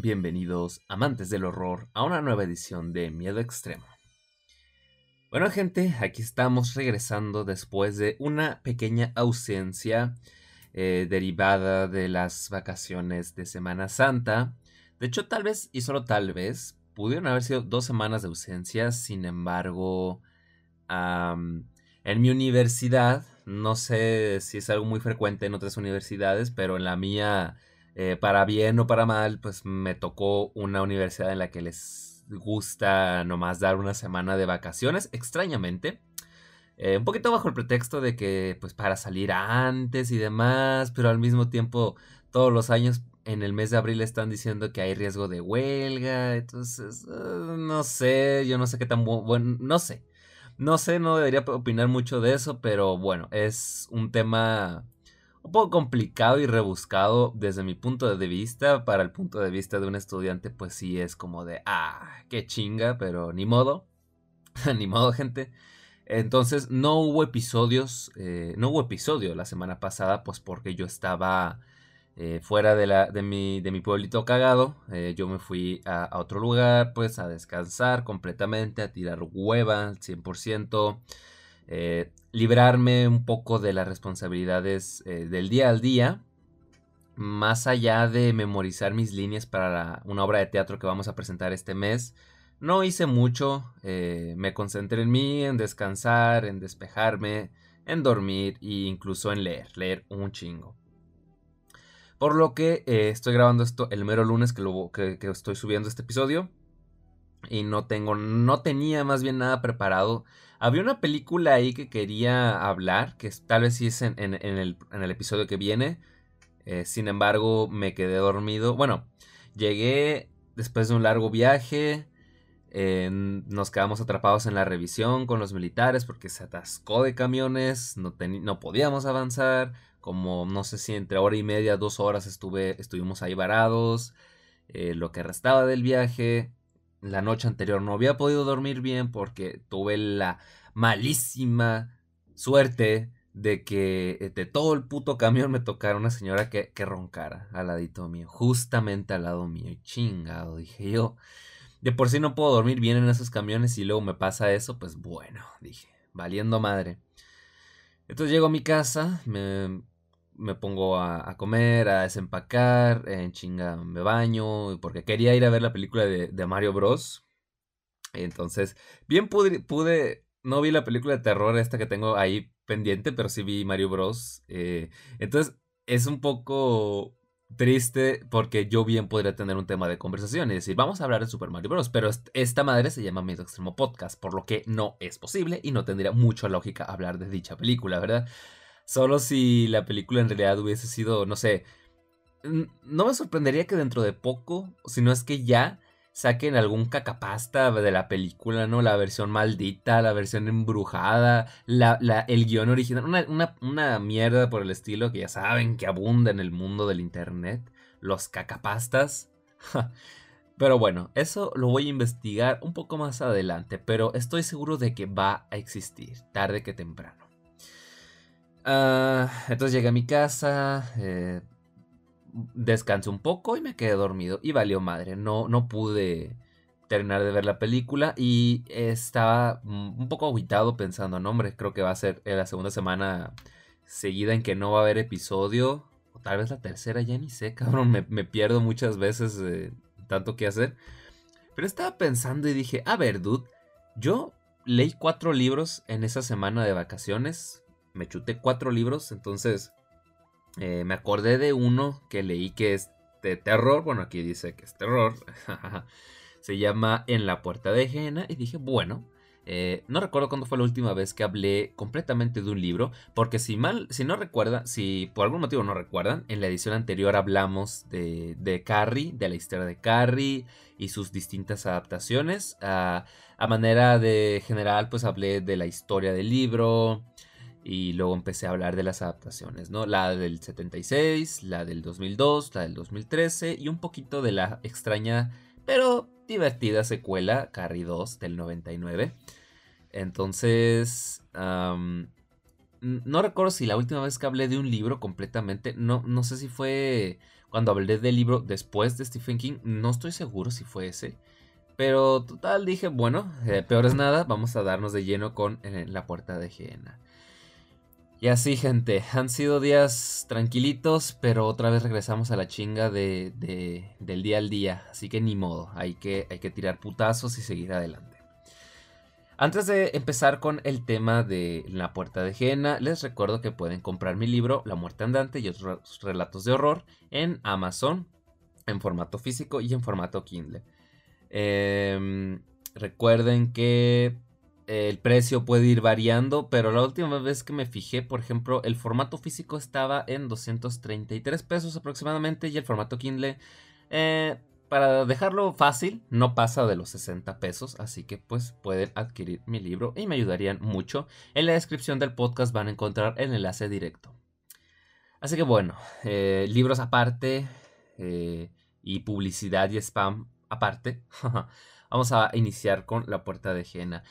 Bienvenidos, amantes del horror, a una nueva edición de Miedo Extremo. Bueno gente, aquí estamos regresando después de una pequeña ausencia eh, derivada de las vacaciones de Semana Santa. De hecho, tal vez, y solo tal vez, pudieron haber sido dos semanas de ausencia, sin embargo, en mi universidad, no sé si es algo muy frecuente en otras universidades, pero en la mía eh, para bien o para mal, pues me tocó una universidad en la que les gusta nomás dar una semana de vacaciones, extrañamente. Eh, un poquito bajo el pretexto de que, pues para salir antes y demás, pero al mismo tiempo, todos los años en el mes de abril están diciendo que hay riesgo de huelga, entonces, eh, no sé, yo no sé qué tan bueno, no sé. No sé, no debería opinar mucho de eso, pero bueno, es un tema un poco complicado y rebuscado desde mi punto de vista. Para el punto de vista de un estudiante, pues sí es como de, ah, qué chinga, pero ni modo. ni modo, gente. Entonces no hubo episodios, eh, no hubo episodio la semana pasada, pues porque yo estaba eh, fuera de, la, de, mi, de mi pueblito cagado. Eh, yo me fui a, otro lugar, pues a descansar completamente, a tirar hueva al 100%. Eh, librarme un poco de las responsabilidades eh, del día al día, más allá de memorizar mis líneas para una obra de teatro que vamos a presentar este mes. No hice mucho, eh, me concentré en mí, en descansar, en despejarme, en dormir e incluso en leer, leer un chingo. Por lo que estoy grabando esto el mero lunes que, que estoy subiendo este episodio y no tengo, no tenía más bien nada preparado había una película ahí que quería hablar, que tal vez sí es en, el, episodio que viene. Eh, sin embargo, me quedé dormido. Bueno, llegué después de un largo viaje. nos quedamos atrapados en la revisión con los militares porque se atascó de camiones. No, no podíamos avanzar. Como no sé si entre hora y media, dos horas estuve, estuvimos ahí varados. Eh, lo que restaba del viaje la noche anterior no había podido dormir bien porque tuve la malísima suerte de que eh, de todo el puto camión me tocara una señora que, que roncara al ladito mío, justamente al lado mío. Chingado, dije yo. De por sí no puedo dormir bien en esos camiones y luego me pasa eso, pues bueno, dije, valiendo madre. Entonces llego a mi casa, me, me pongo a, comer, a desempacar, en chinga me baño, porque quería ir a ver la película de, Mario Bros. Entonces, bien pude, no vi la película de terror esta que tengo ahí pendiente, pero sí vi Mario Bros. Eh, entonces, es un poco triste porque yo bien podría tener un tema de conversación y decir, vamos a hablar de Super Mario Bros. Pero esta madre se llama Miedo Extremo Podcast, por lo que no es posible y no tendría mucha lógica hablar de dicha película, ¿verdad? Solo si la película en realidad hubiese sido, no sé, no me sorprendería que dentro de poco, si no es que ya, saquen algún cacapasta de la película, ¿no? La versión maldita, la versión embrujada, la, el guion original, una, una, una, mierda por el estilo que ya saben que abunda en el mundo del internet, los cacapastas. Pero bueno, eso lo voy a investigar un poco más adelante, pero estoy seguro de que va a existir, tarde que temprano. Ah, entonces llegué a mi casa, eh, descansé un poco y me quedé dormido. Y valió madre, no, no pude terminar de ver la película y estaba un poco aguitado pensando, no hombre, creo que va a ser la segunda semana seguida en que no va a haber episodio. O tal vez la tercera, ya ni sé, cabrón, me, pierdo muchas veces tanto que hacer. Pero estaba pensando y dije, a ver, dude, yo leí cuatro libros en esa semana de vacaciones me chuté cuatro libros, entonces eh, me acordé de uno que leí que es de terror, bueno, aquí dice que es terror, se llama En la puerta de Jena y dije, bueno, eh, no recuerdo cuándo fue la última vez que hablé completamente de un libro, porque si mal, si no recuerda, si por algún motivo no recuerdan, en la edición anterior hablamos de, de Carrie, de la historia de Carrie y sus distintas adaptaciones. a manera de general, pues hablé de la historia del libro, y luego empecé a hablar de las adaptaciones, ¿no? La del 76, la del 2002, la del 2013 y un poquito de la extraña pero divertida secuela Carrie 2 del 99. Entonces, no recuerdo si la última vez que hablé de un libro completamente, no, no sé si fue cuando hablé del libro después de Stephen King, no estoy seguro si fue ese. Pero total dije, bueno, eh, peor es nada, vamos a darnos de lleno con eh, la puerta de Jena. Y así, gente, han sido días tranquilitos, pero otra vez regresamos a la chinga de, del día al día. Así que ni modo, hay que, hay que tirar putazos y seguir adelante. Antes de empezar con el tema de La Puerta de Jena, les recuerdo que pueden comprar mi libro La Muerte Andante y otros relatos de horror en Amazon, en formato físico y en formato Kindle. Em, recuerden que el precio puede ir variando, pero la última vez que me fijé, por ejemplo, el formato físico estaba en 233 pesos aproximadamente y el formato Kindle, eh, para dejarlo fácil, no pasa de los 60 pesos, así que pues pueden adquirir mi libro y me ayudarían mucho. En la descripción del podcast van a encontrar el enlace directo. Así que bueno, eh, libros aparte eh, y publicidad y spam aparte, vamos a iniciar con La Puerta de Jena.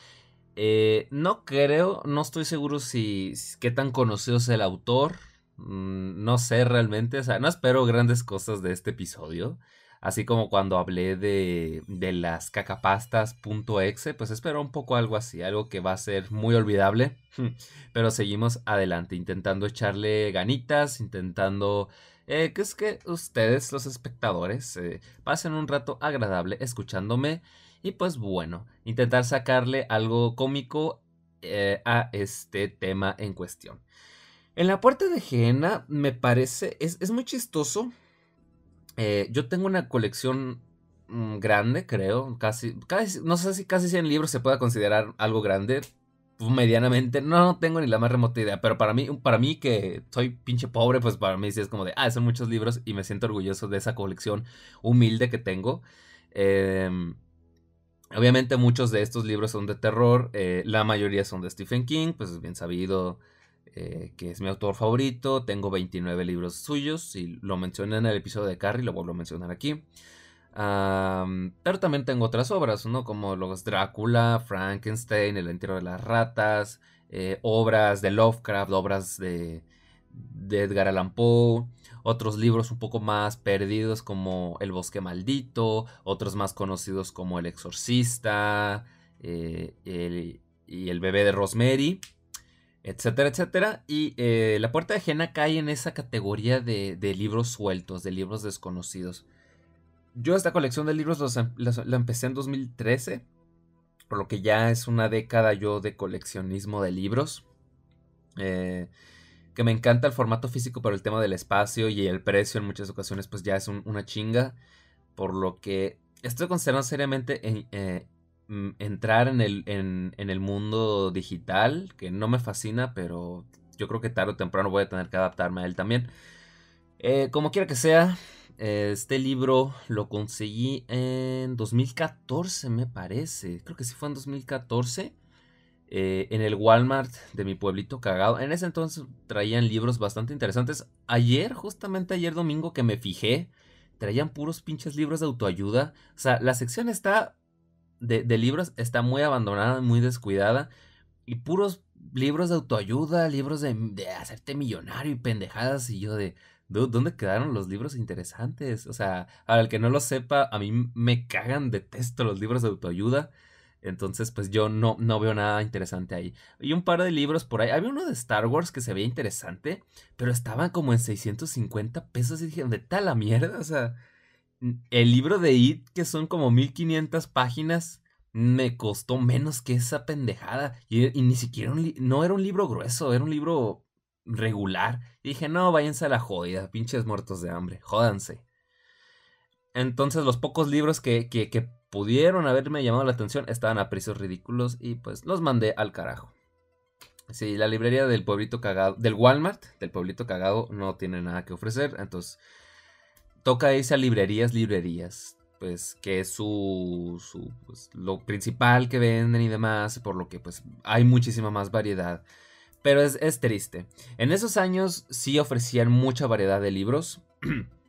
Eh, no creo, no estoy seguro si, qué tan conocido es el autor. Mm, no sé realmente, o sea, no espero grandes cosas de este episodio. Así como cuando hablé de, de las cacapastas.exe, pues espero un poco algo así, algo que va a ser muy olvidable. Pero seguimos adelante, intentando echarle ganitas, intentando eh, que es que ustedes, los espectadores, eh, pasen un rato agradable escuchándome y pues bueno, intentar sacarle algo cómico eh, a este tema en cuestión. En la puerta de Jena me parece, es, muy chistoso. yo tengo una colección mm, grande, creo, casi, casi, no sé si casi 100 libros se pueda considerar algo grande, medianamente, no tengo ni la más remota idea, pero para mí, para mí que soy pinche pobre, pues para mí sí es como de, ah, son muchos libros y me siento orgulloso de esa colección humilde que tengo. Em, obviamente muchos de estos libros son de terror, eh, la mayoría son de Stephen King, pues es bien sabido eh, que es mi autor favorito, tengo 29 libros suyos y lo mencioné en el episodio de Carrie, lo vuelvo a mencionar aquí pero también tengo otras obras, ¿no? Como los Drácula, Frankenstein, El entierro de las ratas, eh, obras de Lovecraft, obras de, de, Edgar Allan Poe, otros libros un poco más perdidos como El bosque maldito, otros más conocidos como El exorcista eh, y El bebé de Rosemary, etcétera, etcétera. Y eh, La puerta de Jena cae en esa categoría de, de libros sueltos, de libros desconocidos. Yo esta colección de libros em, la, empecé en 2013, por lo que ya es una década yo de coleccionismo de libros. Eh, que me encanta el formato físico, pero el tema del espacio y el precio en muchas ocasiones pues ya es una chinga. Por lo que estoy considerando seriamente en, eh, entrar en el, en, el mundo digital, que no me fascina, pero yo creo que tarde o temprano voy a tener que adaptarme a él también. Eh, como quiera que sea, este libro lo conseguí en 2014, me parece. Creo que sí fue en 2014. Eh, en el Walmart de mi pueblito cagado. En ese entonces traían libros bastante interesantes. Ayer, justamente ayer domingo que me fijé, traían puros pinches libros de autoayuda. O sea, la sección está de, libros está muy abandonada, muy descuidada. Y puros libros de autoayuda, libros de, de hacerte millonario y pendejadas. Y yo de, ¿dónde quedaron los libros interesantes? O sea, al que no lo sepa, a mí me cagan, detesto los libros de autoayuda. Entonces, pues yo no, no veo nada interesante ahí. Y un par de libros por ahí. Había uno de Star Wars que se veía interesante, pero estaban como en 650 pesos. Y dije, ¿dónde está la mierda? O sea, el libro de It, que son como 1500 páginas, me costó menos que esa pendejada. Y, ni siquiera no era un libro grueso, era un libro regular. Y dije, no, váyanse a la jodida, pinches muertos de hambre, jódanse. Entonces los pocos libros que, que, pudieron haberme llamado la atención estaban a precios ridículos y pues los mandé al carajo. Sí, la librería del pueblito cagado, del Walmart, del pueblito cagado, no tiene nada que ofrecer. Entonces, toca irse a librerías, librerías. Pues que es su, su pues, lo principal que venden y demás. Por lo que pues hay muchísima más variedad. Pero es, triste. En esos años sí ofrecían mucha variedad de libros.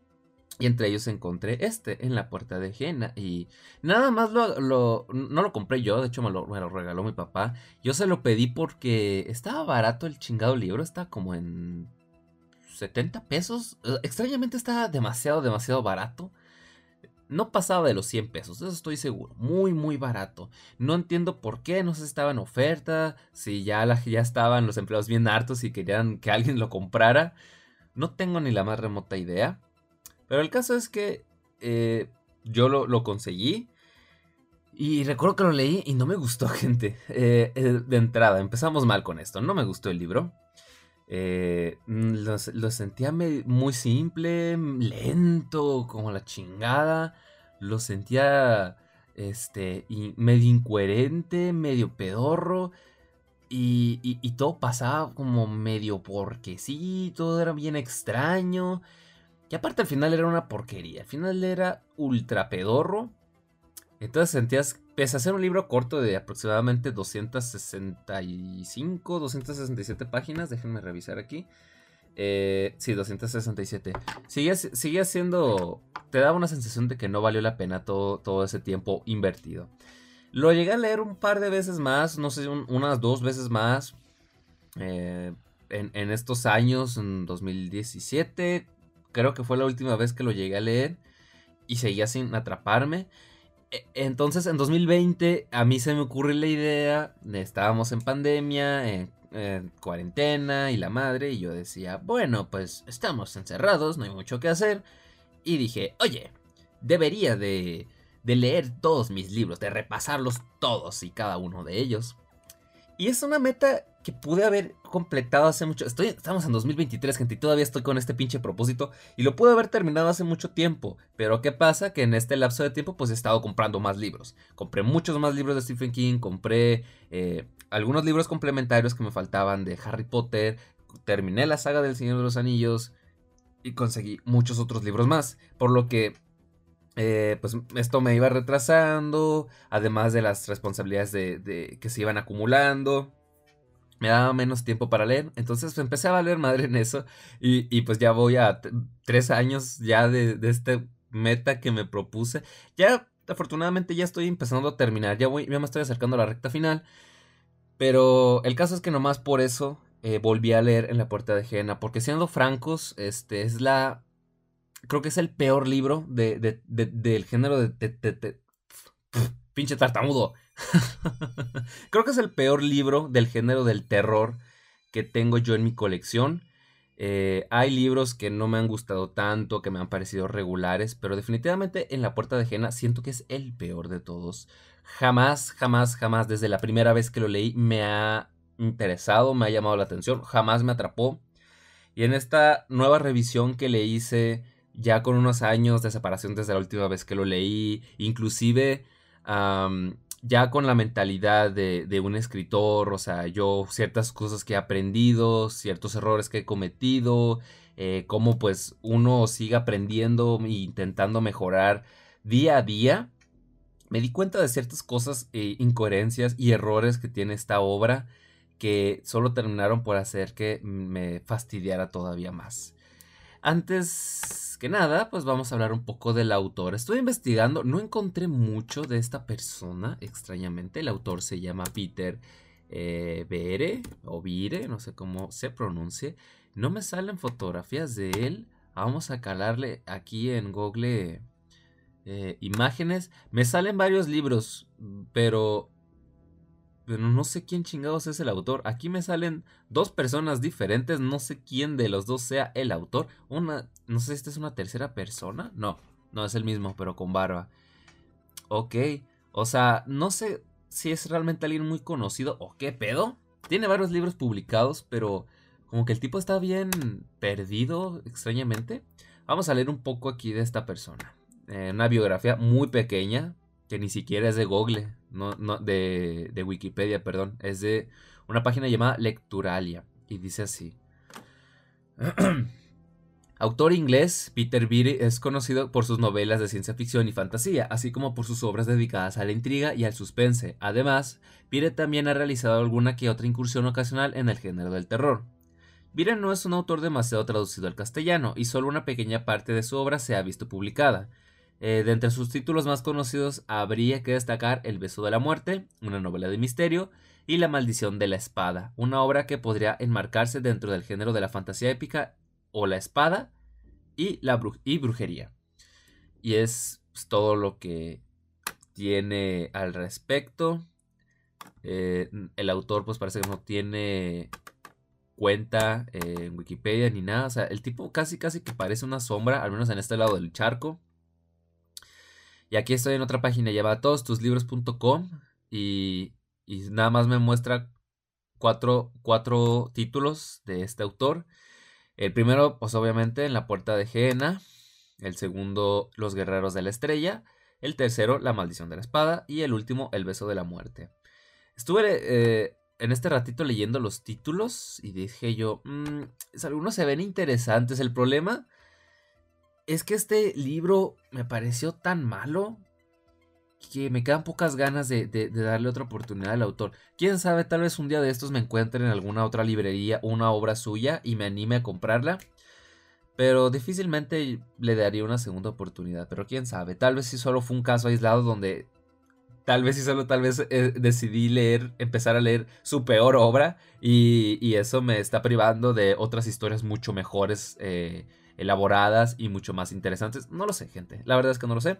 Y entre ellos encontré este, en la puerta de Jena. Y nada más lo, no lo compré yo, de hecho me lo, lo, regaló mi papá. Yo se lo pedí porque estaba barato el chingado libro, está como en 70 pesos. Eh, extrañamente estaba demasiado, demasiado barato. No pasaba de los 100 pesos, eso estoy seguro. Muy, muy barato. No entiendo por qué, no sé si estaba en oferta, si ya, ya estaban los empleados bien hartos y querían que alguien lo comprara. No tengo ni la más remota idea. Pero el caso es que eh, yo lo, conseguí. Y recuerdo que lo leí y no me gustó, gente. Eh, eh, de entrada, empezamos mal con esto. No me gustó el libro. lo, sentía muy simple, lento, como la chingada. Lo sentía este, medio incoherente, medio pedorro. Y, y, todo pasaba como medio porque sí, todo era bien extraño. Y aparte al final era una porquería. Al final era ultra pedorro. Entonces sentías, pese a ser un libro corto de aproximadamente 265, 267 páginas, déjenme revisar aquí. Eh, sí, 267. Sigue, sigue siendo, te daba una sensación de que no valió la pena todo, todo ese tiempo invertido. Lo llegué a leer un par de veces más, no sé, unas dos veces más. Eh, en, en, estos años, en 2017, creo que fue la última vez que lo llegué a leer y seguía sin atraparme. E, entonces en 2020 a mí se me ocurre la idea, estábamos en pandemia, en, cuarentena y la madre, y yo decía, bueno, pues estamos encerrados, no hay mucho que hacer. Y dije, oye, debería de, de leer todos mis libros, de repasarlos todos y cada uno de ellos. Y es una meta que pude haber completado hace mucho. Estoy, estamos en 2023, gente, y todavía estoy con este pinche propósito. Y lo pude haber terminado hace mucho tiempo. Pero ¿qué pasa? Que en este lapso de tiempo, pues he estado comprando más libros. Compré muchos más libros de Stephen King. Compré eh, algunos libros complementarios que me faltaban de Harry Potter. Terminé la saga del Señor de los Anillos. Y conseguí muchos otros libros más. Por lo que eh, pues esto me iba retrasando, además de las responsabilidades de, que se iban acumulando. Me daba menos tiempo para leer, entonces empecé a valer madre en eso y, pues ya voy a tres años ya de, este meta que me propuse. Ya afortunadamente ya estoy empezando a terminar, ya me estoy acercando a la recta final. Pero el caso es que nomás por eso eh, volví a leer en la puerta de Jena, porque siendo francos, este es la creo que es el peor libro de, del género de, pinche tartamudo. creo que es el peor libro del género del terror que tengo yo en mi colección. Eh, hay libros que no me han gustado tanto, que me han parecido regulares, pero definitivamente en La Puerta de Jena siento que es el peor de todos. Jamás, jamás, jamás, desde la primera vez que lo leí me ha interesado, me ha llamado la atención, jamás me atrapó. Y en esta nueva revisión que le hice ya con unos años de separación desde la última vez que lo leí, inclusive ya con la mentalidad de, un escritor, o sea, yo ciertas cosas que he aprendido, ciertos errores que he cometido, eh, cómo pues uno sigue aprendiendo e intentando mejorar día a día, me di cuenta de ciertas cosas, eh, incoherencias y errores que tiene esta obra que solo terminaron por hacer que me fastidiara todavía más. Antes que nada, pues vamos a hablar un poco del autor. Estoy investigando, no encontré mucho de esta persona, extrañamente. El autor se llama Peter eh, Bere o Vire, no sé cómo se pronuncie. No me salen fotografías de él. Vamos a calarle aquí en Google eh, imágenes. Me salen varios libros, pero pero no sé quién chingados es el autor. Aquí me salen dos personas diferentes, no sé quién de los dos sea el autor. Una, no sé si esta es una tercera persona. No, no es el mismo, pero con barba. Ok, o sea, no sé si es realmente alguien muy conocido o qué pedo. Tiene varios libros publicados, pero como que el tipo está bien perdido, extrañamente. Vamos a leer un poco aquí de esta persona. Eh, una biografía muy pequeña, que ni siquiera es de Google, de, Wikipedia, perdón, es de una página llamada Lecturalia, y dice así. Autor inglés, Peter Beattie es conocido por sus novelas de ciencia ficción y fantasía, así como por sus obras dedicadas a la intriga y al suspense. Además, Beattie también ha realizado alguna que otra incursión ocasional en el género del terror. Viren no es un autor demasiado traducido al castellano y solo una pequeña parte de su obra se ha visto publicada. Eh, de entre sus títulos más conocidos habría que destacar El beso de la muerte, una novela de misterio, y La maldición de la espada, una obra que podría enmarcarse dentro del género de la fantasía épica o la espada y la brujería. Y es pues, todo lo que tiene al respecto. Eh, el autor pues parece que no tiene cuenta en Wikipedia ni nada. O sea, el tipo casi casi que parece una sombra, al menos en este lado del charco. Y aquí estoy en otra página, lleva todos tus libros.com y, y nada más me muestra cuatro, cuatro títulos de este autor. El primero, pues obviamente, en la puerta de Gehenna. El segundo, Los guerreros de la estrella. El tercero, La maldición de la espada. Y el último, El beso de la muerte. Estuve eh, en este ratito leyendo los títulos y dije yo, mmm, algunos se ven interesantes. El problema es que este libro me pareció tan malo que me quedan pocas ganas de, darle otra oportunidad al autor. Quién sabe, tal vez un día de estos me encuentre en alguna otra librería una obra suya y me anime a comprarla. Pero difícilmente le daría una segunda oportunidad. Pero quién sabe, tal vez si solo fue un caso aislado donde tal vez si solo tal vez eh, decidí leer, empezar a leer su peor obra y, eso me está privando de otras historias mucho mejores, eh, elaboradas y mucho más interesantes. No lo sé, gente. La verdad es que no lo sé.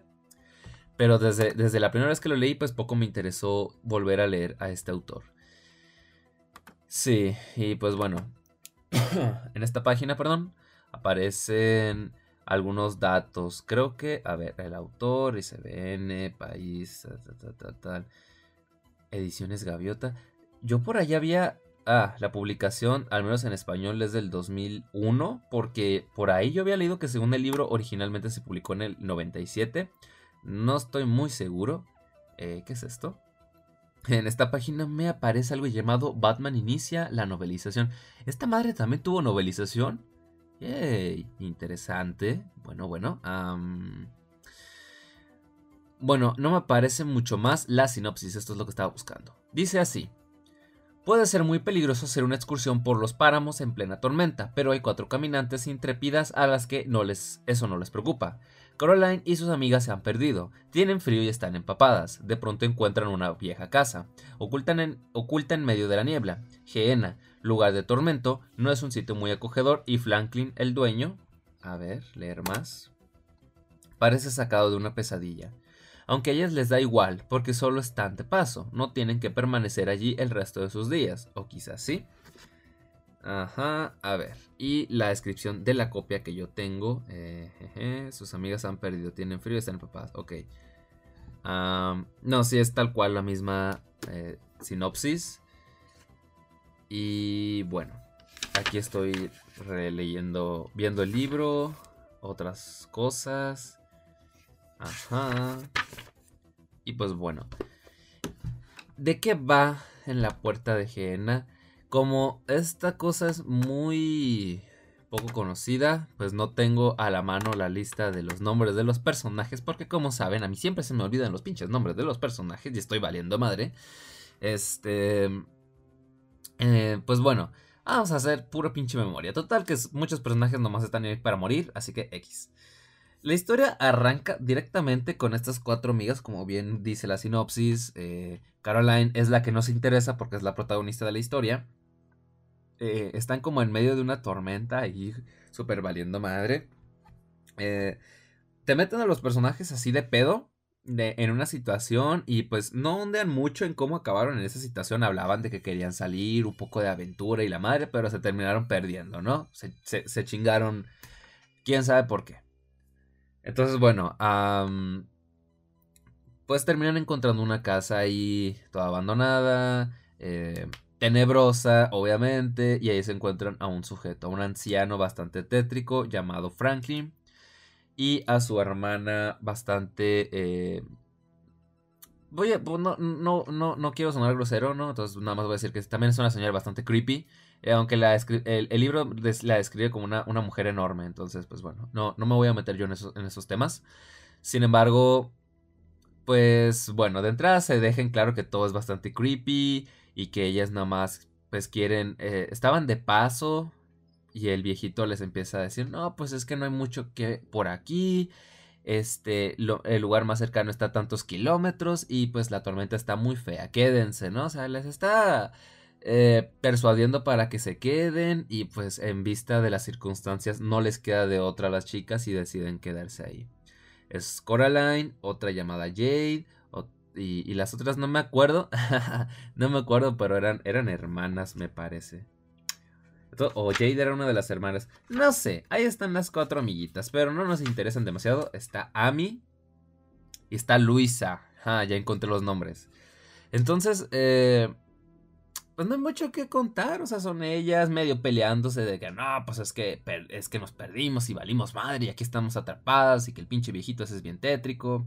Pero desde, desde la primera vez que lo leí, pues poco me interesó volver a leer a este autor. Sí, y pues bueno, en esta página, perdón, aparecen algunos datos. Creo que, a ver, el autor, ICBN, país, tal, tal, tal, ediciones Gaviota. Yo por allá había, ah, la publicación, al menos en español, es del 2001, porque por ahí yo había leído que según el libro originalmente se publicó en el 97. No estoy muy seguro. Eh, ¿Qué es esto? En esta página me aparece algo llamado Batman inicia la novelización. ¿Esta madre también tuvo novelización? Yay, interesante. Bueno, bueno. Bueno, no me aparece mucho más la sinopsis. Esto es lo que estaba buscando. Dice así. Puede ser muy peligroso hacer una excursión por los páramos en plena tormenta, pero hay cuatro caminantes intrépidas a las que no les, eso no les preocupa. Caroline y sus amigas se han perdido, tienen frío y están empapadas. De pronto encuentran una vieja casa, oculta en medio de la niebla. Geena, lugar de tormento, no es un sitio muy acogedor y Franklin, el dueño, a ver, leer más, parece sacado de una pesadilla. Aunque a ellas les da igual, porque solo están de paso, no tienen que permanecer allí el resto de sus días, o quizás sí. Ajá, a ver. Y la descripción de la copia que yo tengo. Eh, sus amigas han perdido, tienen frío están empapadas. Ok. no, sí, es tal cual la misma eh, sinopsis. Y bueno, aquí estoy releyendo, viendo el libro, otras cosas. Ajá. Y pues bueno. ¿De qué va en la puerta de Gehenna? Como esta cosa es muy poco conocida, pues no tengo a la mano la lista de los nombres de los personajes, porque como saben, a mí siempre se me olvidan los pinches nombres de los personajes y estoy valiendo madre. Este... Eh, pues bueno, vamos a hacer pura pinche memoria. Total que muchos personajes nomás están ahí para morir, así que X. La historia arranca directamente con estas cuatro amigas, como bien dice la sinopsis. Eh, Caroline es la que nos interesa porque es la protagonista de la historia. Eh, están como en medio de una tormenta y súper valiendo madre. Eh, te meten a los personajes así de pedo en una situación y pues no ondean mucho en cómo acabaron en esa situación. Hablaban de que querían salir, un poco de aventura y la madre, pero se terminaron perdiendo, ¿no? Se, chingaron, quién sabe por qué. Entonces, bueno, pues terminan encontrando una casa ahí toda abandonada. Eh, tenebrosa, obviamente, y ahí se encuentran a un sujeto, a un anciano bastante tétrico llamado Franklin, y a su hermana bastante... Eh, voy a, no, no, no, no quiero sonar grosero, ¿no? Entonces nada más voy a decir que también es una señora bastante creepy, aunque la el, libro la describe como una, una, mujer enorme, entonces pues bueno, no, no me voy a meter yo en esos, en esos temas. Sin embargo, pues bueno, de entrada se dejen claro que todo es bastante creepy y que ellas nada más pues quieren, eh, estaban de paso y el viejito les empieza a decir, no, pues es que no hay mucho que por aquí, este, el lugar más cercano está a tantos kilómetros y pues la tormenta está muy fea, quédense, ¿no? O sea, les está eh, persuadiendo para que se queden y pues en vista de las circunstancias no les queda de otra a las chicas y deciden quedarse ahí. Es Coraline, otra llamada Jade y, las otras no me acuerdo, no me acuerdo, pero eran, eran hermanas me parece. O Jade era una de las hermanas. No sé, ahí están las cuatro amiguitas, pero no nos interesan demasiado. Está Amy y está Luisa. Ah, ya encontré los nombres. Entonces, eh, pues no hay mucho que contar. O sea, son ellas medio peleándose de que no, pues es que, es que nos perdimos y valimos madre y aquí estamos atrapadas y que el pinche viejito ese es bien tétrico.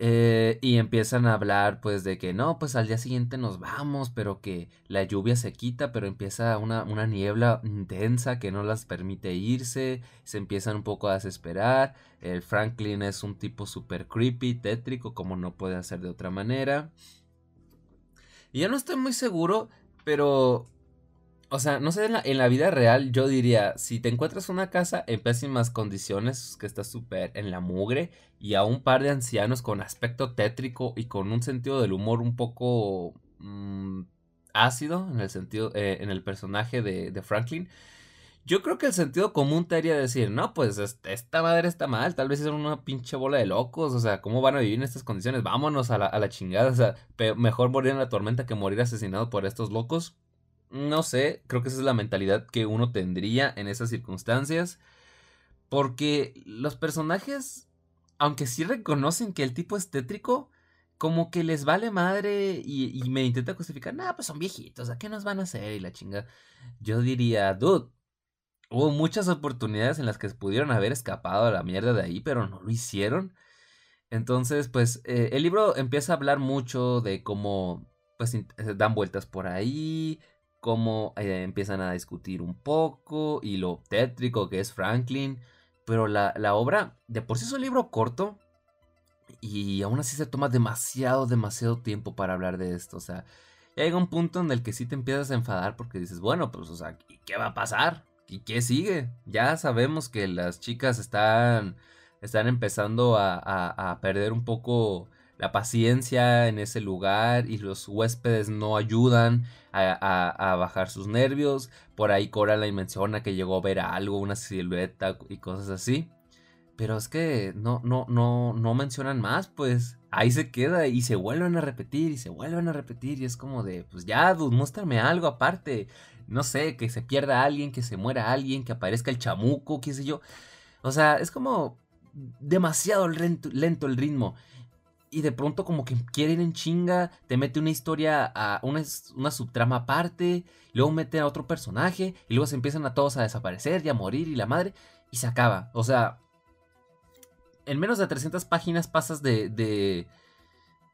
Eh, y empiezan a hablar pues de que no, pues al día siguiente nos vamos, pero que la lluvia se quita, pero empieza una, una niebla intensa que no las permite irse, se empiezan un poco a desesperar, Franklin es un tipo super creepy, tétrico, como no puede hacer de otra manera. Y yo no estoy muy seguro, pero o sea, no sé, en la, vida real yo diría, si te encuentras una casa en pésimas condiciones, que está súper en la mugre, y a un par de ancianos con aspecto tétrico y con un sentido del humor un poco mm, ácido, en el sentido, eh, en el personaje de, de, Franklin, yo creo que el sentido común te haría decir, no, pues esta madre está mal, tal vez es una pinche bola de locos, o sea, ¿cómo van a vivir en estas condiciones? Vámonos a la, a la chingada, o sea, mejor morir en la tormenta que morir asesinado por estos locos. No sé, creo que esa es la mentalidad que uno tendría en esas circunstancias. Porque los personajes, aunque sí reconocen que el tipo es tétrico, como que les vale madre y, me intenta justificar, nah, pues son viejitos, ¿a qué nos van a hacer? Y la chinga. Yo diría, dude, hubo muchas oportunidades en las que pudieron haber escapado a la mierda de ahí, pero no lo hicieron. Entonces, pues, eh, el libro empieza a hablar mucho de cómo, pues, dan vueltas por ahí, cómo eh, empiezan a discutir un poco y lo tétrico que es Franklin. Pero la, obra, de por sí es un libro corto y aún así se toma demasiado, demasiado tiempo para hablar de esto. O sea, llega un punto en el que sí te empiezas a enfadar porque dices, bueno, pues, o sea, ¿qué va a pasar? ¿Y qué sigue? Ya sabemos que las chicas están, están empezando a, perder un poco la paciencia en ese lugar y los huéspedes no ayudan a, bajar sus nervios. Por ahí Coraline menciona que llegó a ver algo, una silueta y cosas así. Pero es que no, no, no, no mencionan más, pues ahí se queda y se vuelven a repetir y se vuelven a repetir y es como de, pues ya, dude, muéstrame algo aparte. No sé, que se pierda alguien, que se muera alguien, que aparezca el chamuco, qué sé yo. O sea, es como demasiado lento el ritmo y de pronto como que quiere ir en chinga, te mete una historia, a una, una subtrama aparte, luego mete a otro personaje, y luego se empiezan a todos a desaparecer y a morir y la madre, y se acaba. O sea, en menos de 300 páginas pasas de, de,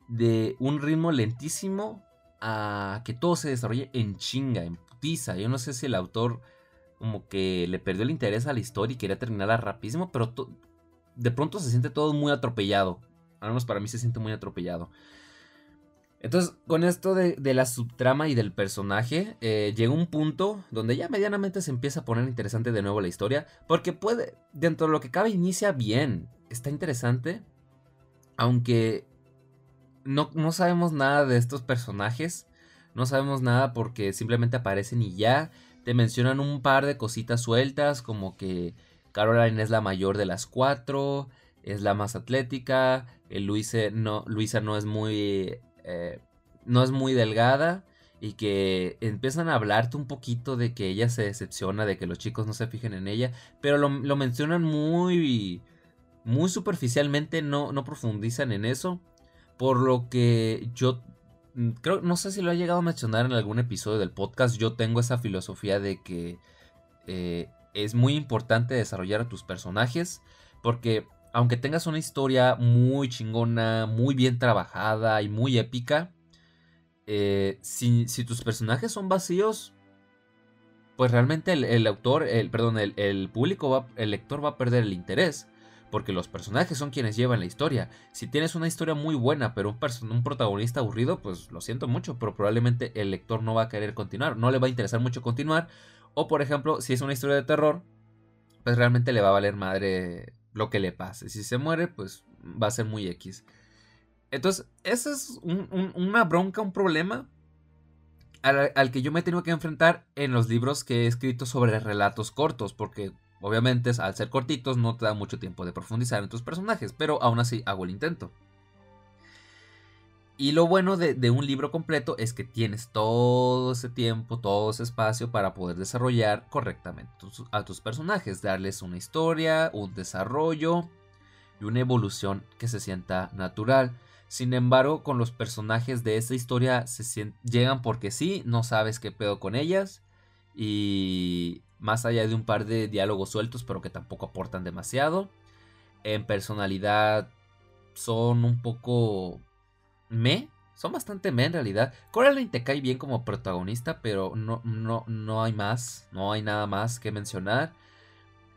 de un ritmo lentísimo a que todo se desarrolle en chinga, en Yo no sé si el autor como que le perdió el interés a la historia y quería terminarla rapidísimo, pero de pronto se siente todo muy atropellado. Al menos para mí se siente muy atropellado. Entonces, con esto de, la subtrama y del personaje, eh, llega un punto donde ya medianamente se empieza a poner interesante de nuevo la historia. Porque puede, dentro de lo que cabe, inicia bien. Está interesante. Aunque no, no sabemos nada de estos personajes. No sabemos nada porque simplemente aparecen y ya. Te mencionan un par de cositas sueltas, como que Caroline es la mayor de las cuatro es la más atlética, Luisa no, Luisa no es muy... Eh, no es muy delgada y que empiezan a hablarte un poquito de que ella se decepciona, de que los chicos no se fijen en ella, pero lo, mencionan muy, muy superficialmente, no, no profundizan en eso, por lo que yo creo, no sé si lo ha llegado a mencionar en algún episodio del podcast, yo tengo esa filosofía de que eh, es muy importante desarrollar a tus personajes, porque aunque tengas una historia muy chingona, muy bien trabajada y muy épica, eh, si, tus personajes son vacíos, pues realmente el, autor, el, perdón, el, público, va, el lector va a perder el interés. Porque los personajes son quienes llevan la historia. Si tienes una historia muy buena, pero un, un protagonista aburrido, pues lo siento mucho, pero probablemente el lector no va a querer continuar. No le va a interesar mucho continuar O por ejemplo, si es una historia de terror, pues realmente le va a valer madre lo que le pase. Si se muere, pues va a ser muy X. Entonces, esa es una bronca, un problema al, que yo me he tenido que enfrentar en los libros que he escrito sobre relatos cortos, porque obviamente al ser cortitos no te da mucho tiempo de profundizar en tus personajes, pero aún así hago el intento. Y lo bueno de, un libro completo es que tienes todo ese tiempo, todo ese espacio para poder desarrollar correctamente a tus personajes, darles una historia, un desarrollo y una evolución que se sienta natural. Sin embargo, con los personajes de esta historia se llegan porque sí, no sabes qué pedo con ellas. Y más allá de un par de diálogos sueltos, pero que tampoco aportan demasiado. En personalidad son un poco me. Son bastante me en realidad. Coraline te cae bien como protagonista, pero no, no, no hay más. No hay nada más que mencionar.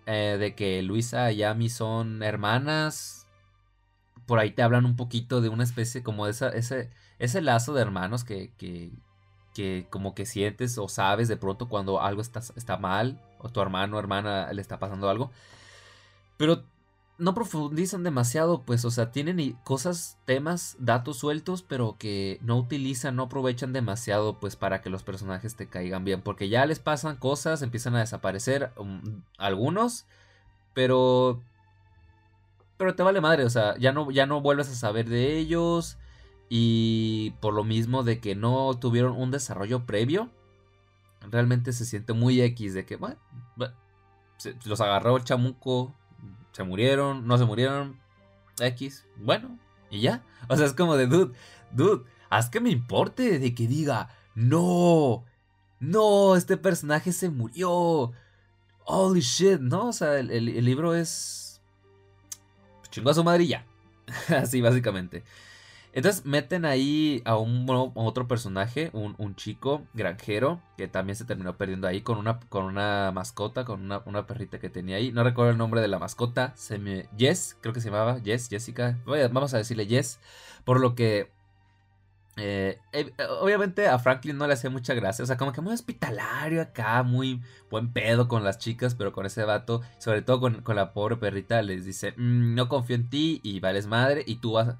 Eh, de que Luisa y Amy son hermanas por ahí te hablan un poquito de una especie como de esa, ese, ese lazo de hermanos que, que, que, como que sientes o sabes de pronto cuando algo está, está mal o tu hermano o hermana le está pasando algo. Pero no profundizan demasiado, pues, o sea, tienen cosas, temas, datos sueltos, pero que no utilizan, no aprovechan demasiado, pues, para que los personajes te caigan bien, porque ya les pasan cosas, empiezan a desaparecer um, algunos, pero pero te vale madre, o sea, ya no, ya no vuelves a saber de ellos. Y por lo mismo de que no tuvieron un desarrollo previo, realmente se siente muy X de que, bueno, los agarró el chamuco, se murieron, no se murieron, X, bueno, y ya. O sea, es como de, dude, dude, haz que me importe de que diga, no, no, este personaje se murió. Holy shit, ¿no? O sea, el libro es chingó a su madrilla. Así básicamente. Entonces meten ahí a un otro personaje, un, chico granjero, que también se terminó perdiendo ahí con una, con una mascota, con una, perrita que tenía ahí. No recuerdo el nombre de la mascota. Se me, Jess, creo que se llamaba. Jess, Jessica. Vamos a decirle Jess. Por lo que eh, eh, obviamente a Franklin no le hacía mucha gracia, o sea, como que muy hospitalario acá, muy buen pedo con las chicas, pero con ese vato, sobre todo con, la pobre perrita, les dice, mm, no confío en ti y vales madre y tú vas...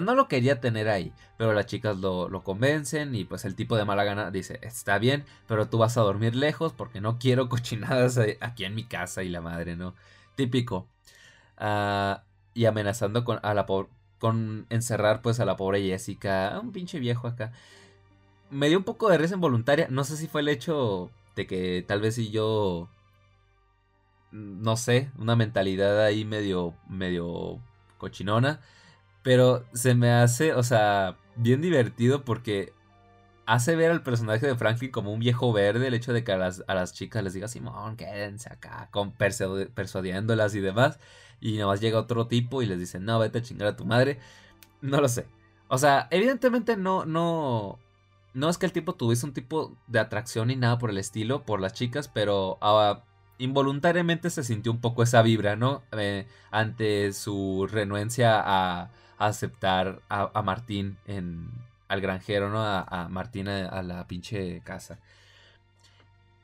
No lo quería tener ahí, pero las chicas lo, convencen y pues el tipo de mala gana dice, está bien, pero tú vas a dormir lejos porque no quiero cochinadas aquí en mi casa y la madre, ¿no? Típico. Ah, y amenazando con, a la con encerrar pues a la pobre Jessica, un pinche viejo acá. Me dio un poco de risa involuntaria, no sé si fue el hecho de que tal vez si yo no sé, una mentalidad ahí medio medio cochinona, pero se me hace, o sea, bien divertido porque hace ver al personaje de Franklin como un viejo verde, el hecho de que a las, a las chicas les diga, Simón, quédense acá, con persuadiéndolas y demás y nada más llega otro tipo y les dice, no, vete a chingar a tu madre. No lo sé. O sea, evidentemente no, no, no es que el tipo tuviese un tipo de atracción ni nada por el estilo, por las chicas, pero ah, involuntariamente se sintió un poco esa vibra, ¿no? Eh, ante su renuencia a, aceptar a, Martín en, al granjero, ¿no? A, Martín a, la pinche casa.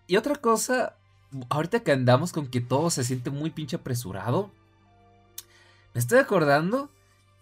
Y otra cosa, ahorita que andamos con que todo se siente muy pinche apresurado, me estoy acordando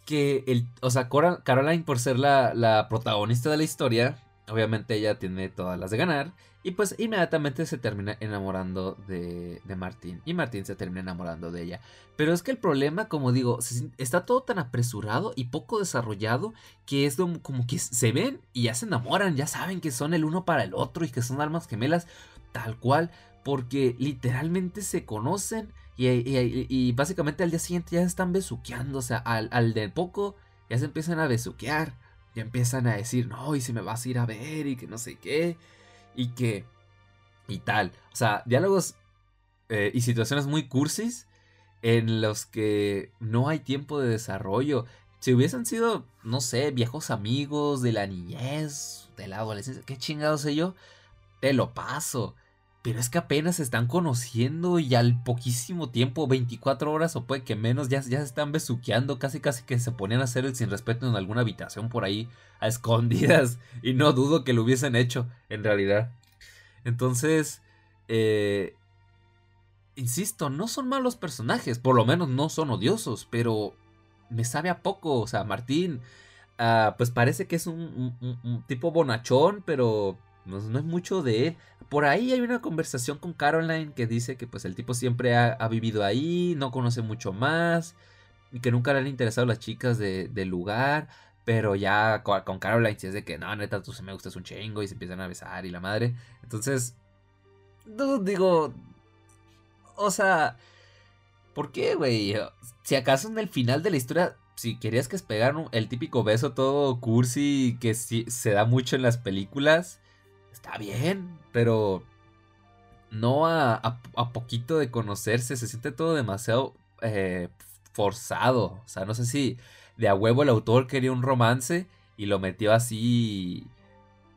que el, o sea, Caroline por ser la, protagonista de la historia, obviamente ella tiene todas las de ganar. Y pues inmediatamente se termina enamorando de, de, Martín. Y Martín se termina enamorando de ella. Pero es que el problema, como digo, está todo tan apresurado y poco desarrollado que es como que se ven y ya se enamoran. Ya saben que son el uno para el otro y que son almas gemelas. Tal cual. Porque literalmente se conocen y, básicamente al día siguiente ya se están besuqueando. O sea, al, al de poco ya se empiezan a besuquear. Ya empiezan a decir, no, y si me vas a ir a ver y que no sé qué. Y que... Y tal. O sea, diálogos eh, y situaciones muy cursis en los que no hay tiempo de desarrollo. Si hubiesen sido, no sé, viejos amigos de la niñez, de la adolescencia, qué chingado sé yo, te lo paso. Pero es que apenas se están conociendo y al poquísimo tiempo, 24 horas o puede que menos, ya, ya se están besuqueando, casi casi que se ponían a hacer el sin respeto en alguna habitación por ahí, a escondidas. Y no dudo que lo hubiesen hecho, en realidad. Entonces, eh, insisto, no son malos personajes, por lo menos no son odiosos, pero me sabe a poco, o sea, Martín, ah, pues parece que es un, tipo bonachón, pero no, es mucho de. Por ahí hay una conversación con Caroline que dice que pues el tipo siempre ha, vivido ahí, no conoce mucho más, y que nunca le han interesado las chicas del lugar. Pero ya con, Caroline si es de que no, neta, tú se me gustas un chingo y se empiezan a besar y la madre. Entonces, digo, o sea, ¿por qué, güey? Si acaso en el final de la historia, si querías que es pegar el típico beso todo cursi que se da mucho en las películas, está bien, pero no a, a, poquito de conocerse, se siente todo demasiado eh, forzado. O sea, no sé si de a huevo el autor quería un romance y lo metió así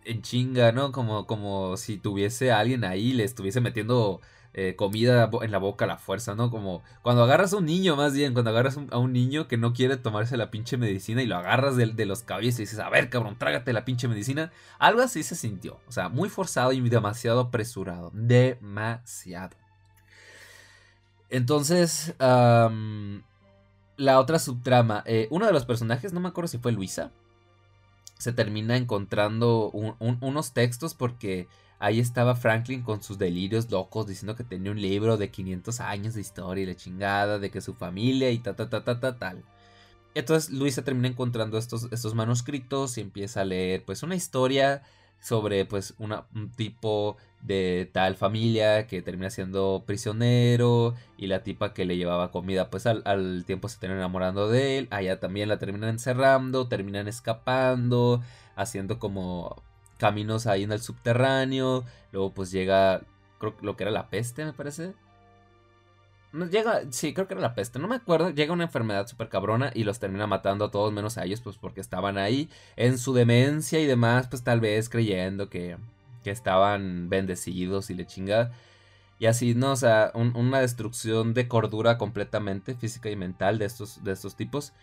en chinga, ¿no? Como, como si tuviese a alguien ahí, le estuviese metiendo eh, comida en la boca a la fuerza, ¿no? Como cuando agarras a un niño, más bien, cuando agarras a un niño que no quiere tomarse la pinche medicina y lo agarras de, los cabellos y dices, a ver, cabrón, trágate la pinche medicina. Algo así se sintió, o sea, muy forzado y demasiado apresurado, demasiado. Entonces, la otra subtrama, eh, uno de los personajes, no me acuerdo si fue Luisa, se termina encontrando unos textos porque ahí estaba Franklin con sus delirios locos diciendo que tenía un libro de 500 años de historia y la chingada, de que su familia y ta ta ta ta ta tal. Entonces Luisa termina encontrando estos, estos manuscritos y empieza a leer pues una historia sobre pues una, un tipo de tal familia que termina siendo prisionero y la tipa que le llevaba comida pues al, tiempo se termina enamorando de él, allá también la terminan encerrando, terminan escapando, haciendo como caminos ahí en el subterráneo, luego pues llega creo lo que era la peste me parece. Llega, sí, creo que era la peste, no me acuerdo. Llega una enfermedad súper cabrona y los termina matando a todos menos a ellos, pues porque estaban ahí en su demencia y demás, pues tal vez creyendo que, que estaban bendecidos y le chinga. Y así, ¿no? O sea, una destrucción de cordura completamente, física y mental de estos, de estos tipos.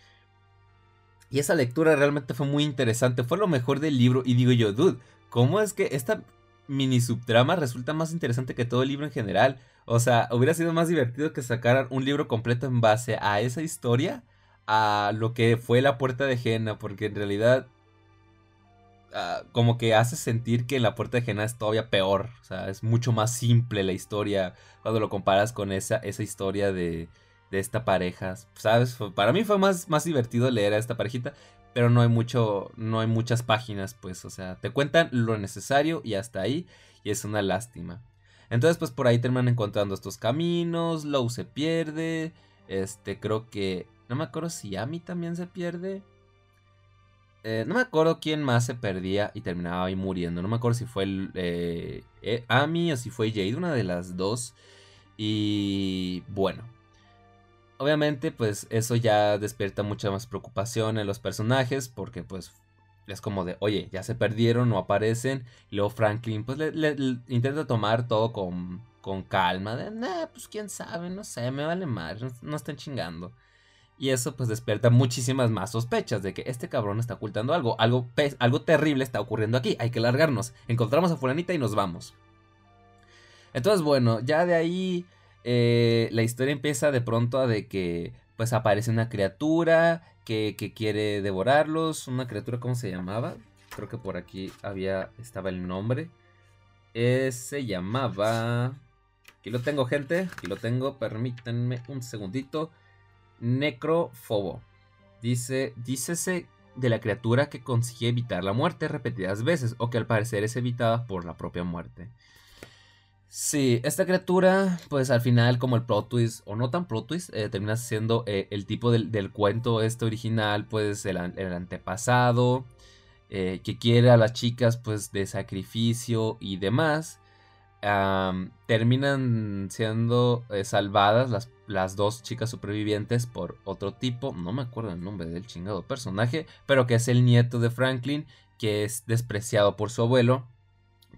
Y esa lectura realmente fue muy interesante, fue lo mejor del libro. Y digo yo, dude, ¿cómo es que esta mini subtrama resulta más interesante que todo el libro en general? O sea, hubiera sido más divertido que sacaran un libro completo en base a esa historia, a lo que fue la puerta de Jena, porque en realidad ah, como que hace sentir que la puerta de Jena es todavía peor. O sea, es mucho más simple la historia cuando lo comparas con esa, esa historia de, de esta pareja. ¿Sabes? Para mí fue más, más divertido leer a esta parejita. Pero no hay mucho. No hay muchas páginas, pues. O sea, te cuentan lo necesario y hasta ahí. Y es una lástima. Entonces, pues por ahí terminan encontrando estos caminos. Low se pierde. Este, creo que. No me acuerdo si Amy también se pierde. Eh, no me acuerdo quién más se perdía y terminaba ahí muriendo. No me acuerdo si fue el, eh, eh, Amy o si fue Jade, una de las dos. Y bueno. Obviamente, pues eso ya despierta mucha más preocupación en los personajes. Porque pues es como de, oye, ya se perdieron, no aparecen. Y luego Franklin, pues le, intenta tomar todo con, con calma. De, nah, pues quién sabe, no sé, me vale más, no, están chingando. Y eso pues despierta muchísimas más sospechas de que este cabrón está ocultando algo. Algo, algo terrible está ocurriendo aquí. Hay que largarnos. Encontramos a fulanita y nos vamos. Entonces, bueno, ya de ahí eh, la historia empieza de pronto a de que pues aparece una criatura que, quiere devorarlos. Una criatura, ¿cómo se llamaba? Creo que por aquí había, estaba el nombre. Eh, se llamaba... Aquí lo tengo, gente. Aquí lo tengo. Permítanme un segundito. Necrofobo. Dice, dícese de la criatura que consigue evitar la muerte repetidas veces o que al parecer es evitada por la propia muerte. Sí, esta criatura, pues al final, como el plot twist, o no tan plot twist, eh, termina siendo eh, el tipo del, cuento este original, pues el, antepasado, eh, que quiere a las chicas, pues de sacrificio y demás. Terminan siendo salvadas las, las dos chicas supervivientes por otro tipo, no me acuerdo el nombre del chingado personaje, pero que es el nieto de Franklin, que es despreciado por su abuelo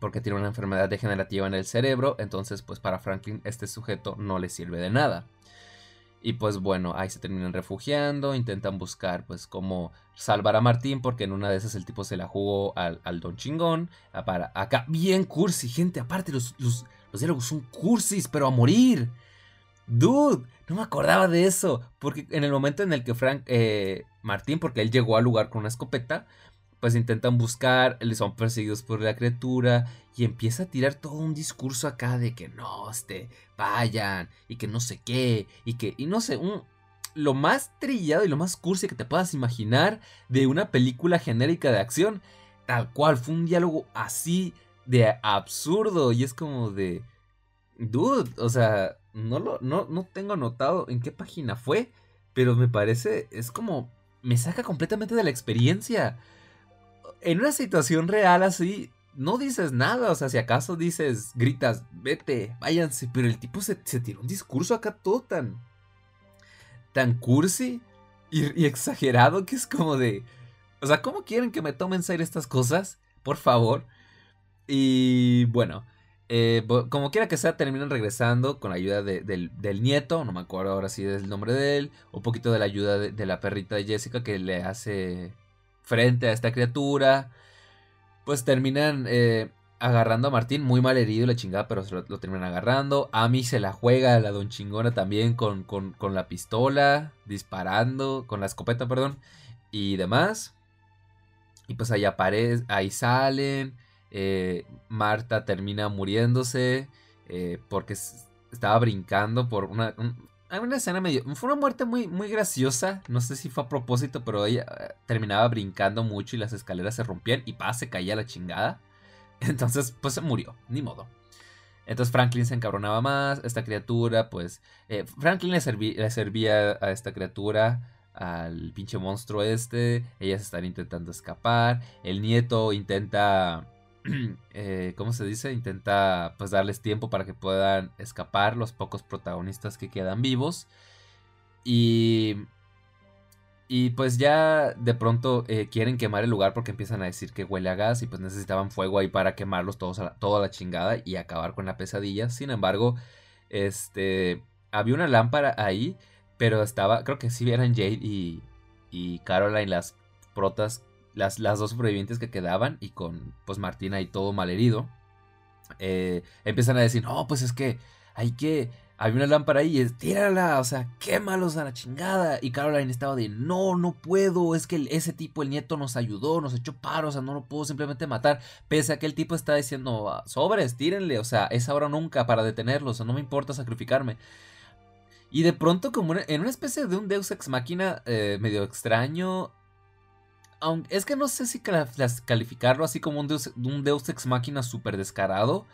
porque tiene una enfermedad degenerativa en el cerebro, entonces pues para Franklin este sujeto no le sirve de nada. Y pues bueno, ahí se terminan refugiando, intentan buscar pues cómo salvar a Martín, porque en una de esas el tipo se la jugó al, Don Chingón. Para acá, bien cursi, gente, aparte los, los, los diálogos son cursis, pero a morir. Dude, no me acordaba de eso. Porque en el momento en el que Frank, eh, Martín, porque él llegó al lugar con una escopeta, pues intentan buscar, les son perseguidos por la criatura y empieza a tirar todo un discurso acá de que no, este, vayan y que no sé qué y que, y no sé, un, lo más trillado y lo más cursi que te puedas imaginar de una película genérica de acción. Tal cual, fue un diálogo así de absurdo y es como de... Dude, o sea, no, lo, no, no tengo anotado en qué página fue, pero me parece, es como... Me saca completamente de la experiencia. En una situación real así, no dices nada, o sea, si acaso dices, gritas, vete, váyanse, pero el tipo se, se tiró un discurso acá todo tan tan cursi y, exagerado que es como de... O sea, ¿cómo quieren que me tomen serio estas cosas? Por favor. Y bueno, eh, como quiera que sea, terminan regresando con la ayuda del, nieto, no me acuerdo ahora si es el nombre de él, un poquito de la ayuda de, la perrita de Jessica que le hace frente a esta criatura. Pues terminan eh, agarrando a Martín, muy mal herido la chingada, pero se lo, terminan agarrando. Amy se la juega, la don chingona también con, con, la pistola, disparando, con la escopeta, perdón, y demás. Y pues ahí aparece, ahí salen. Eh, Marta termina muriéndose eh, porque estaba brincando por una, hay una escena medio. Fue una muerte muy, muy graciosa. No sé si fue a propósito, pero ella eh, terminaba brincando mucho y las escaleras se rompían y pa, se caía la chingada. Entonces, pues se murió, ni modo. Entonces Franklin se encabronaba más, esta criatura, pues... Eh, Franklin le, servía a esta criatura, al pinche monstruo este, ellas están intentando escapar, el nieto intenta... Eh, ¿Cómo se dice? Intenta pues darles tiempo para que puedan escapar los pocos protagonistas que quedan vivos. Y y pues ya de pronto eh, quieren quemar el lugar porque empiezan a decir que huele a gas y pues necesitaban fuego ahí para quemarlos todos a toda la chingada y acabar con la pesadilla. Sin embargo, este había una lámpara ahí, pero estaba, creo que sí eran Jade y, y Caroline las protas, las, las dos sobrevivientes que quedaban y con pues Martina y todo malherido. Eh, empiezan a decir, no, pues es que hay que había una lámpara ahí y es, tírala, o sea, quémalos a la chingada. Y Caroline estaba de, no, no puedo, es que ese tipo, el nieto, nos ayudó, nos echó paro, o sea, no lo puedo simplemente matar. Pese a que el tipo está diciendo, ah, sobres, tírenle, o sea, es ahora nunca para detenerlos, o sea, no me importa sacrificarme. Y de pronto, como en una especie de un Deus Ex Máquina eh, medio extraño, aunque, es que no sé si calificarlo así como un Deus, un Ex Máquina súper descarado.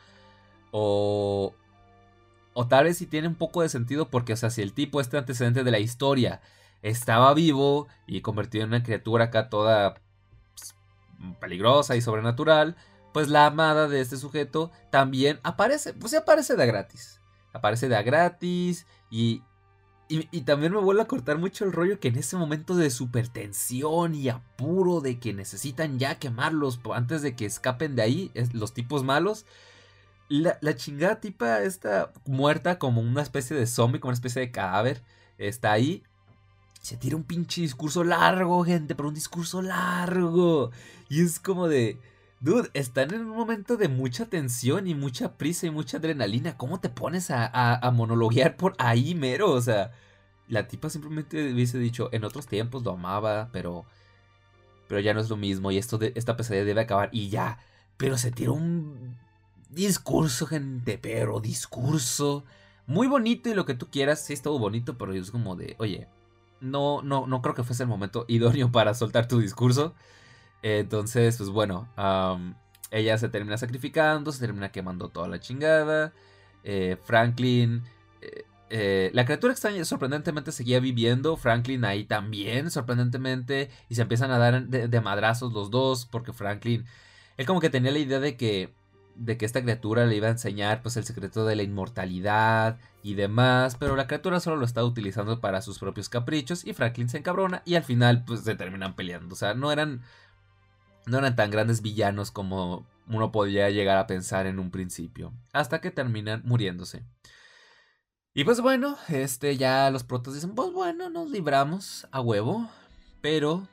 O, o tal vez si tiene un poco de sentido porque, o sea, si el tipo, este antecedente de la historia, estaba vivo y convertido en una criatura acá toda pues, peligrosa y sobrenatural, pues la amada de este sujeto también aparece, pues se aparece de gratis. Aparece de gratis y, y, también me vuelve a cortar mucho el rollo que en ese momento de supertensión y apuro de que necesitan ya quemarlos antes de que escapen de ahí, los tipos malos, la, chingada tipa está muerta como una especie de zombie, como una especie de cadáver. Está ahí. Se tira un pinche discurso largo, gente, pero un discurso largo. Y es como de... Dude, están en un momento de mucha tensión y mucha prisa y mucha adrenalina. ¿Cómo te pones a, a, monologuear por ahí, mero? O sea, la tipa simplemente hubiese dicho, en otros tiempos lo amaba, pero... Pero ya no es lo mismo y esto de, esta pesadilla debe acabar y ya. Pero se tiró un discurso, gente, pero discurso. Muy bonito y lo que tú quieras, sí estuvo bonito, pero es como de, oye, no, no, no creo que fuese el momento idóneo para soltar tu discurso. Entonces, pues bueno, ella se termina sacrificando, se termina quemando toda la chingada. Eh, Franklin, eh, eh, la criatura extraña sorprendentemente seguía viviendo. Franklin ahí también, sorprendentemente. Y se empiezan a dar de madrazos los dos, porque Franklin, él como que tenía la idea de que de que esta criatura le iba a enseñar pues el secreto de la inmortalidad y demás, pero la criatura solo lo estaba utilizando para sus propios caprichos y Franklin se encabrona y al final pues se terminan peleando, o sea, no eran no eran tan grandes villanos como uno podía llegar a pensar en un principio, hasta que terminan muriéndose. Y pues bueno, este ya los protos dicen, pues bueno, nos libramos a huevo, pero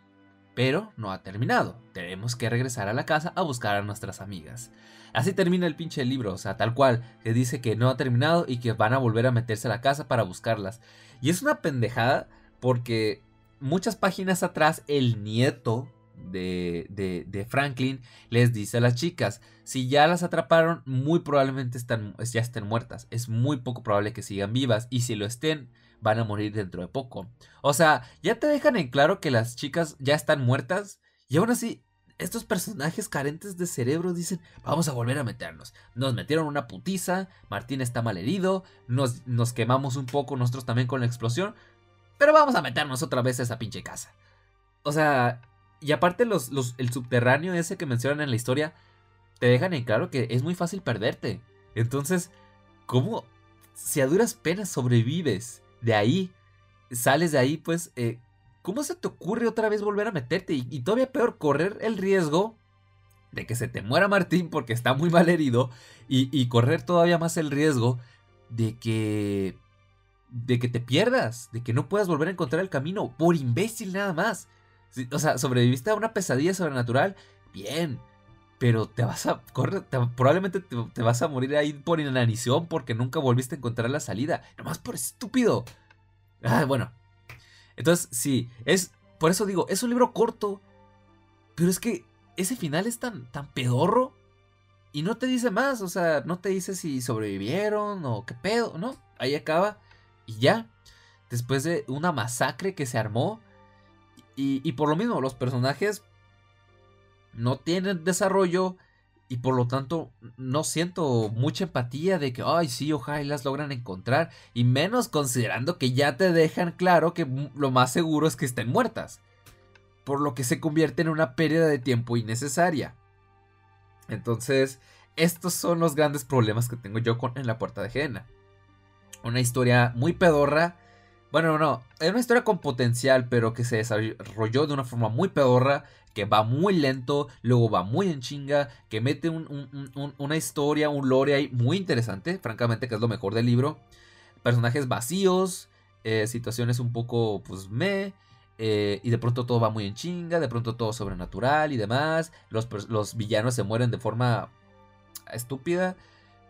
pero no ha terminado. Tenemos que regresar a la casa a buscar a nuestras amigas. Así termina el pinche libro, o sea, tal cual, que dice que no ha terminado y que van a volver a meterse a la casa para buscarlas. Y es una pendejada porque muchas páginas atrás el nieto de, de, Franklin les dice a las chicas, si ya las atraparon, muy probablemente están, ya estén muertas. Es muy poco probable que sigan vivas y si lo estén, van a morir dentro de poco. O sea, ya te dejan en claro que las chicas ya están muertas y aún así estos personajes carentes de cerebro dicen, vamos a volver a meternos. Nos metieron una putiza, Martín está mal herido, nos, nos quemamos un poco nosotros también con la explosión, pero vamos a meternos otra vez a esa pinche casa. O sea, y aparte los, el subterráneo ese que mencionan en la historia, te dejan en claro que es muy fácil perderte. Entonces, ¿cómo si a duras penas sobrevives de ahí, sales de ahí, pues, eh, ¿cómo se te ocurre otra vez volver a meterte? Y, todavía peor, correr el riesgo de que se te muera Martín porque está muy mal herido y, y correr todavía más el riesgo de que de que te pierdas, de que no puedas volver a encontrar el camino por imbécil nada más o sea, sobreviviste a una pesadilla sobrenatural, bien. Pero te vas a. Corre, probablemente te, vas a morir ahí por inanición porque nunca volviste a encontrar la salida. Nomás por estúpido. Ah, bueno. Entonces, sí, es. Por eso digo, es un libro corto. Pero es que ese final es tan, tan pedorro. Y no te dice más. O sea, no te dice si sobrevivieron o qué pedo. No, ahí acaba. Y ya. Después de una masacre que se armó y, por lo mismo, los personajes no tienen desarrollo y por lo tanto no siento mucha empatía de que, ay, sí, ojalá las logran encontrar. Y menos considerando que ya te dejan claro que lo más seguro es que estén muertas. Por lo que se convierte en una pérdida de tiempo innecesaria. Entonces, estos son los grandes problemas que tengo yo con En la Puerta de Jena. Una historia muy pedorra bueno, no, es una historia con potencial, pero que se desarrolló de una forma muy pedorra, que va muy lento, luego va muy en chinga, que mete una historia, un lore ahí muy interesante, francamente, que es lo mejor del libro. Personajes vacíos, eh, situaciones un poco, pues, me. Eh, y de pronto todo va muy en chinga, de pronto todo sobrenatural y demás. Los, los villanos se mueren de forma estúpida,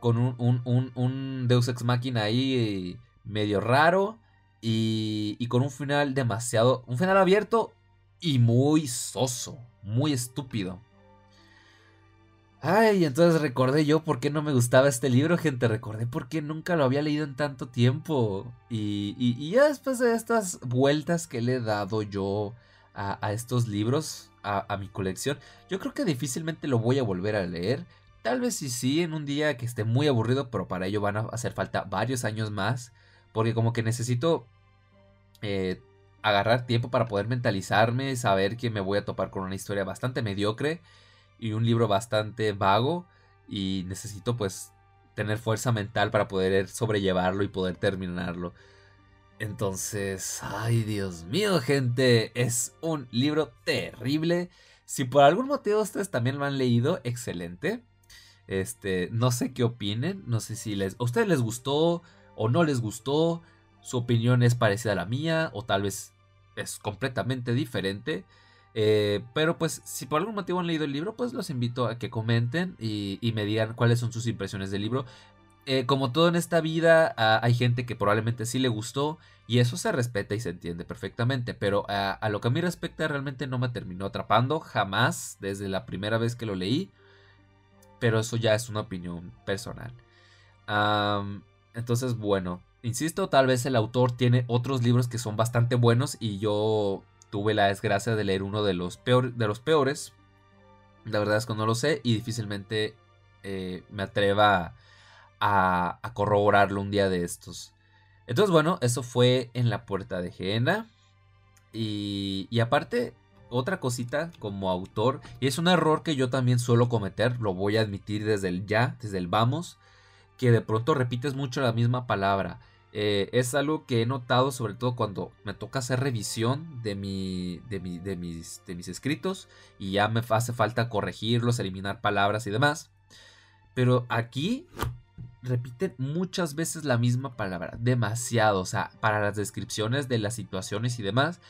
con un, un Deus Ex Machina ahí medio raro. Y, con un final demasiado. Un final abierto y muy soso. Muy estúpido. Ay, entonces recordé yo por qué no me gustaba este libro, gente. Recordé por qué nunca lo había leído en tanto tiempo. Y, ya después de estas vueltas que le he dado yo a, estos libros, a, a, mi colección, yo creo que difícilmente lo voy a volver a leer. Tal vez sí, sí, en un día que esté muy aburrido, pero para ello van a hacer falta varios años más. Porque como que necesito eh, agarrar tiempo para poder mentalizarme, saber que me voy a topar con una historia bastante mediocre y un libro bastante vago y necesito pues tener fuerza mental para poder sobrellevarlo y poder terminarlo. Entonces, ay Dios mío gente, es un libro terrible. Si por algún motivo ustedes también lo han leído, excelente. Este, no sé qué opinen, no sé si les, a ustedes les gustó o no les gustó su opinión es parecida a la mía o tal vez es completamente diferente. Eh, pero pues si por algún motivo han leído el libro, pues los invito a que comenten y, me digan cuáles son sus impresiones del libro. Eh, como todo en esta vida, ah, hay gente que probablemente sí le gustó y eso se respeta y se entiende perfectamente. Pero ah, a lo que a mí respecta, realmente no me terminó atrapando jamás desde la primera vez que lo leí. Pero eso ya es una opinión personal. entonces, bueno, Insisto, tal vez el autor tiene otros libros que son bastante buenos y yo tuve la desgracia de leer uno de los, de los peores. La verdad es que no lo sé y difícilmente eh, me atreva a, corroborarlo un día de estos. Entonces, bueno, eso fue en la puerta de Jena. Y, y aparte, otra cosita como autor, y es un error que yo también suelo cometer, lo voy a admitir desde el ya, desde el vamos, que de pronto repites mucho la misma palabra. Eh, es algo que he notado sobre todo cuando me toca hacer revisión de, mi, de, de, mis, de mis escritos y ya me hace falta corregirlos, eliminar palabras y demás. Pero aquí repiten muchas veces la misma palabra, demasiado, o sea, para las descripciones de las situaciones y demás.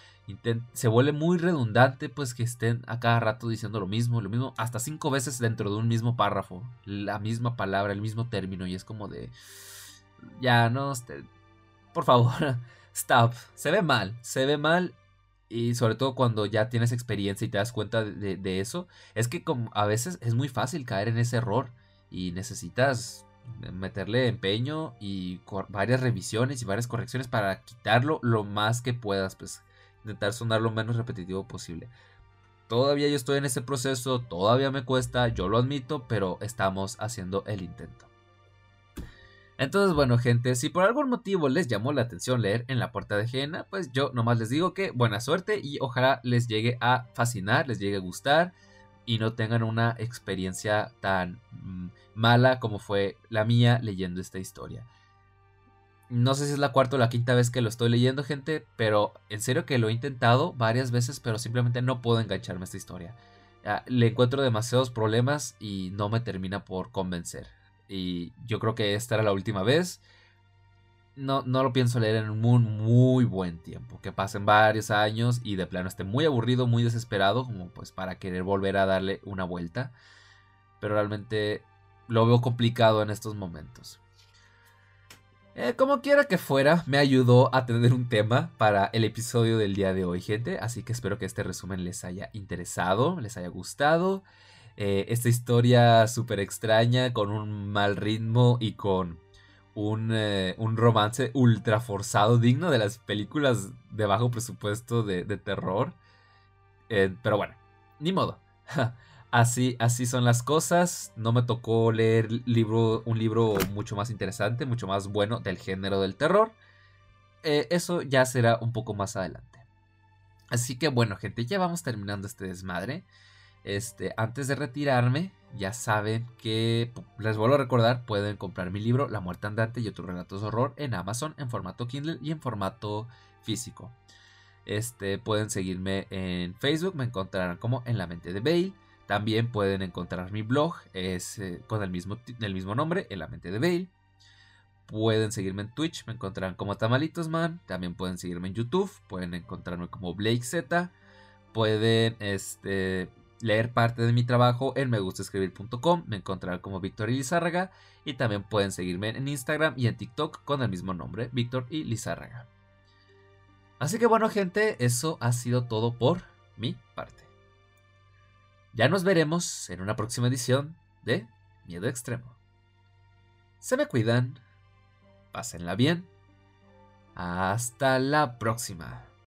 se vuelve muy redundante pues que estén a cada rato diciendo lo mismo, lo mismo, hasta cinco veces dentro de un mismo párrafo, la misma palabra, el mismo término y es como de, ya no, este, por favor, stop, se ve mal, se ve mal y sobre todo cuando ya tienes experiencia y te das cuenta de, eso, es que a veces es muy fácil caer en ese error y necesitas meterle empeño y varias revisiones y varias correcciones para quitarlo lo más que puedas, pues intentar sonar lo menos repetitivo posible. Todavía yo estoy en ese proceso, todavía me cuesta, yo lo admito, pero estamos haciendo el intento. Entonces, bueno, gente, si por algún motivo les llamó la atención leer en la puerta de Jena, pues yo nomás les digo que buena suerte y ojalá les llegue a fascinar, les llegue a gustar y no tengan una experiencia tan mm, mala como fue la mía leyendo esta historia. No sé si es la cuarta o la quinta vez que lo estoy leyendo, gente, pero en serio que lo he intentado varias veces, pero simplemente no puedo engancharme a esta historia. Le encuentro demasiados problemas y no me termina por convencer. Y yo creo que esta era la última vez. No, no lo pienso leer en un muy, buen tiempo. Que pasen varios años y de plano esté muy aburrido, muy desesperado, como pues para querer volver a darle una vuelta. Pero realmente lo veo complicado en estos momentos. Eh, como quiera que fuera, me ayudó a tener un tema para el episodio del día de hoy, gente. Así que espero que este resumen les haya interesado, les haya gustado. Eh, esta historia súper extraña, con un mal ritmo y con un, eh, un, romance ultra forzado, digno de las películas de bajo presupuesto de, terror. pero bueno, ni modo. Así, así son las cosas. No me tocó leer libro, un libro mucho más interesante, mucho más bueno del género del terror. Eh, eso ya será un poco más adelante. Así que bueno, gente, ya vamos terminando este desmadre. Este, antes de retirarme, ya saben que les vuelvo a recordar, pueden comprar mi libro La muerte andante y otros relatos de horror en Amazon en formato Kindle y en formato físico. Este, pueden seguirme en Facebook, me encontrarán como en la mente de Bale. También pueden encontrar mi blog, es eh, con el mismo, el mismo nombre, En la mente de Bale. Pueden seguirme en Twitch, me encontrarán como Tamalitosman. También pueden seguirme en YouTube, pueden encontrarme como Blake Z. Pueden este, leer parte de mi trabajo en megustascribir.com, me encontrarán como Víctor y Lizárraga. Y también pueden seguirme en Instagram y en TikTok con el mismo nombre, Víctor y Lizárraga. Así que bueno gente, eso ha sido todo por mi parte. Ya nos veremos en una próxima edición de Miedo Extremo. Se me cuidan, pásenla bien. Hasta la próxima.